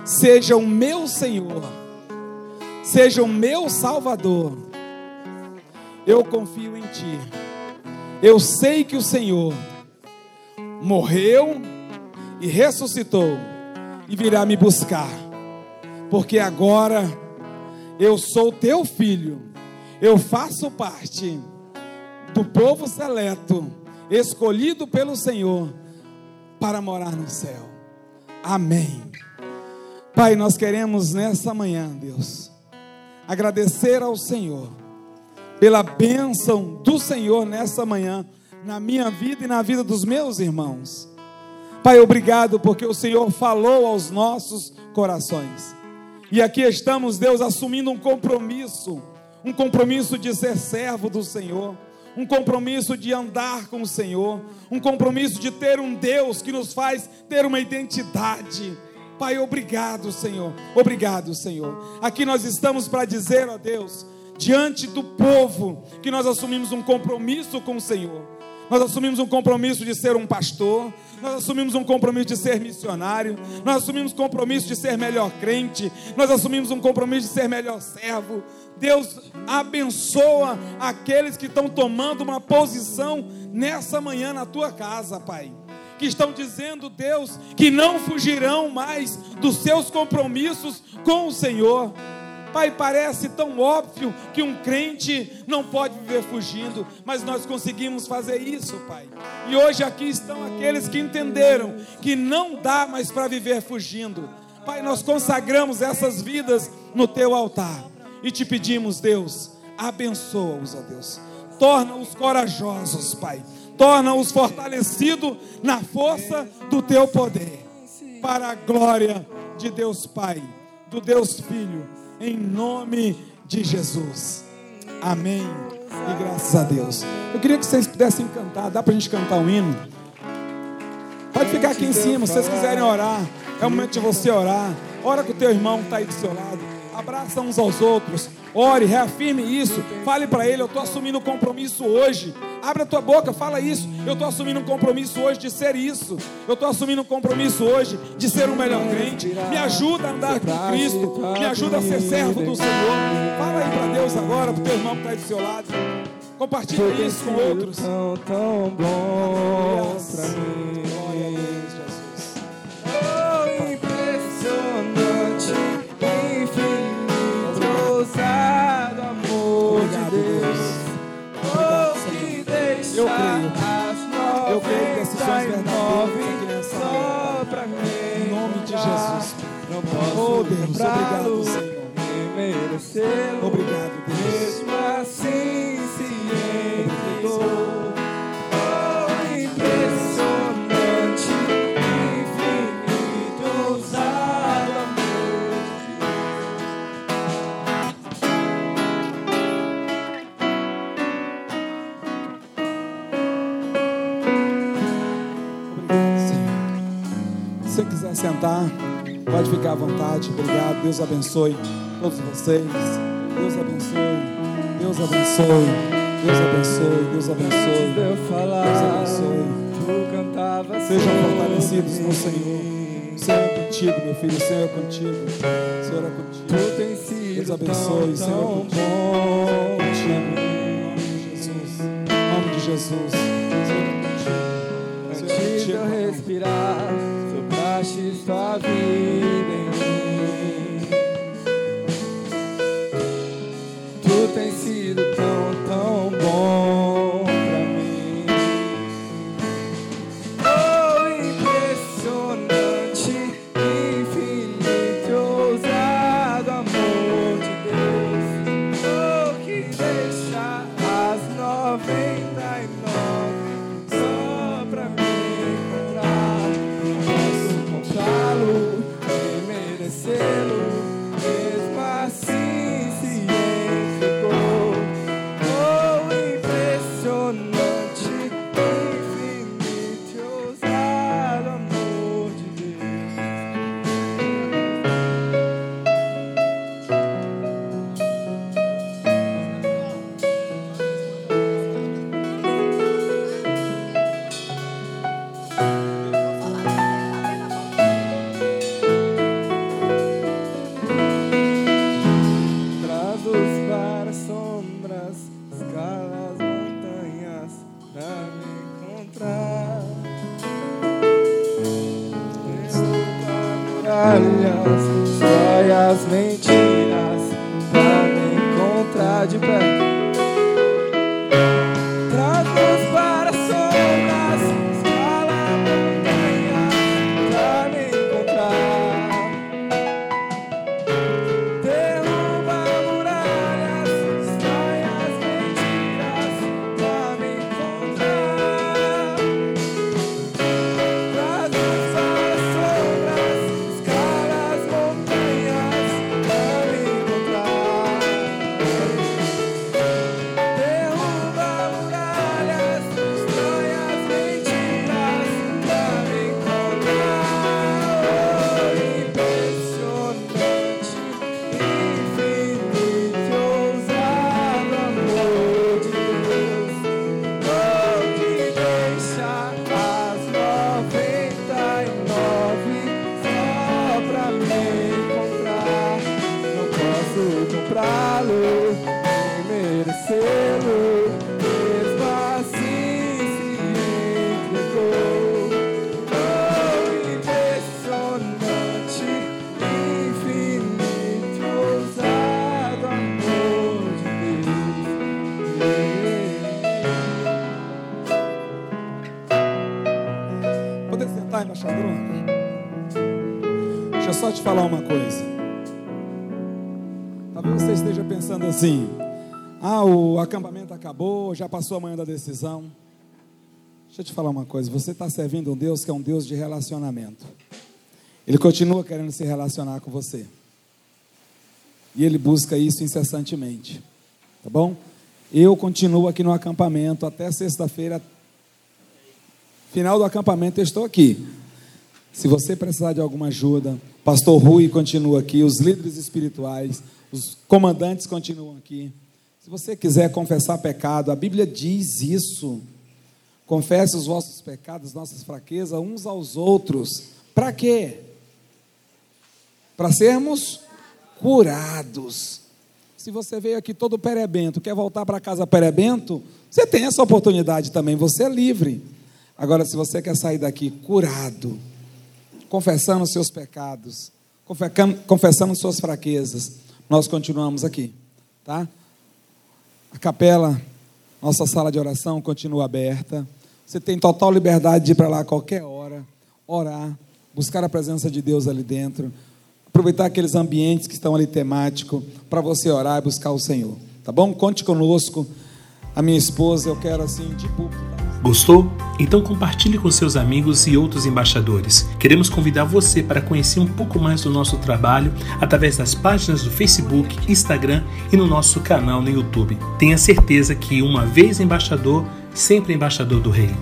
Seja o meu Senhor. Seja o meu Salvador. Eu confio em Ti. Eu sei que o Senhor morreu e ressuscitou e virá me buscar. Porque agora eu sou teu filho. Eu faço parte do povo seleto escolhido pelo Senhor para morar no céu. Amém. Pai, nós queremos nessa manhã, Deus, agradecer ao Senhor pela bênção do Senhor nessa manhã, na minha vida e na vida dos meus irmãos. Pai, obrigado porque o Senhor falou aos nossos corações. E aqui estamos, Deus, assumindo um compromisso, um compromisso de ser servo do Senhor um compromisso de andar com o Senhor, um compromisso de ter um Deus que nos faz ter uma identidade. Pai, obrigado, Senhor. Obrigado, Senhor. Aqui nós estamos para dizer, ó Deus, diante do povo, que nós assumimos um compromisso com o Senhor nós assumimos um compromisso de ser um pastor, nós assumimos um compromisso de ser missionário, nós assumimos um compromisso de ser melhor crente, nós assumimos um compromisso de ser melhor servo. Deus abençoa aqueles que estão tomando uma posição nessa manhã na tua casa, Pai que estão dizendo, Deus, que não fugirão mais dos seus compromissos com o Senhor. Pai, parece tão óbvio que um crente não pode viver fugindo, mas nós conseguimos fazer isso, Pai. E hoje aqui estão aqueles que entenderam que não dá mais para viver fugindo. Pai, nós consagramos essas vidas no teu altar e te pedimos, Deus, abençoa-os, ó Deus. Torna-os corajosos, Pai. Torna-os fortalecidos na força do teu poder. Para a glória de Deus Pai, do Deus Filho em nome de Jesus. Amém. E graças a Deus. Eu queria que vocês pudessem cantar. Dá para a gente cantar um hino? Pode ficar aqui em cima, se vocês quiserem orar. É o momento de você orar. Ora com o teu irmão que está aí do seu lado. Abraça uns aos outros. Ore, reafirme isso. Fale para ele: Eu estou assumindo um compromisso hoje. Abra a tua boca, fala isso. Eu estou assumindo um compromisso hoje de ser isso. Eu estou assumindo um compromisso hoje de ser um melhor crente. Me ajuda a andar com Cristo. Me ajuda a ser servo do Senhor. Fala aí para Deus agora, para o teu irmão que está aí do seu lado. Compartilhe isso com outros. Tão, tão bom para mim. Obrigado, Senhor. merecê-lo. Obrigado, Deus. Mesmo assim se entregou. Oh, sentar, pode ficar à vontade. Obrigado. Deus abençoe todos vocês. Deus abençoe. Deus abençoe. Deus abençoe. Deus abençoe. De eu Deus abençoe. Sejam sempre. fortalecidos no Senhor. O Senhor é contigo, meu filho. O Senhor é contigo. O Senhor é contigo. Deus abençoe, tão, Senhor, tão contigo. Contigo. Em nome de Jesus. Em nome de Jesus. Senhor é contigo. Senhor é contigo, respirar, sopraste tua vida te falar uma coisa. Talvez você esteja pensando assim: ah, o acampamento acabou, já passou a manhã da decisão. Deixa eu te falar uma coisa: você está servindo um Deus que é um Deus de relacionamento. Ele continua querendo se relacionar com você. E ele busca isso incessantemente. Tá bom? Eu continuo aqui no acampamento até sexta-feira, final do acampamento, eu estou aqui. Se você precisar de alguma ajuda, Pastor Rui continua aqui, os líderes espirituais, os comandantes continuam aqui. Se você quiser confessar pecado, a Bíblia diz isso. Confesse os vossos pecados, nossas fraquezas uns aos outros. Para quê? Para sermos curados. Se você veio aqui todo perebento, quer voltar para casa perebento, você tem essa oportunidade também, você é livre. Agora, se você quer sair daqui curado, confessando seus pecados, confessando suas fraquezas, nós continuamos aqui, tá? A capela, nossa sala de oração continua aberta. Você tem total liberdade de ir para lá a qualquer hora, orar, buscar a presença de Deus ali dentro, aproveitar aqueles ambientes que estão ali temáticos para você orar e buscar o Senhor, tá bom? Conte conosco. A minha esposa, eu quero assim, de público. Gostou? Então compartilhe com seus amigos e outros embaixadores. Queremos convidar você para conhecer um pouco mais do nosso trabalho através das páginas do Facebook, Instagram e no nosso canal no YouTube. Tenha certeza que uma vez embaixador, sempre embaixador do Rei.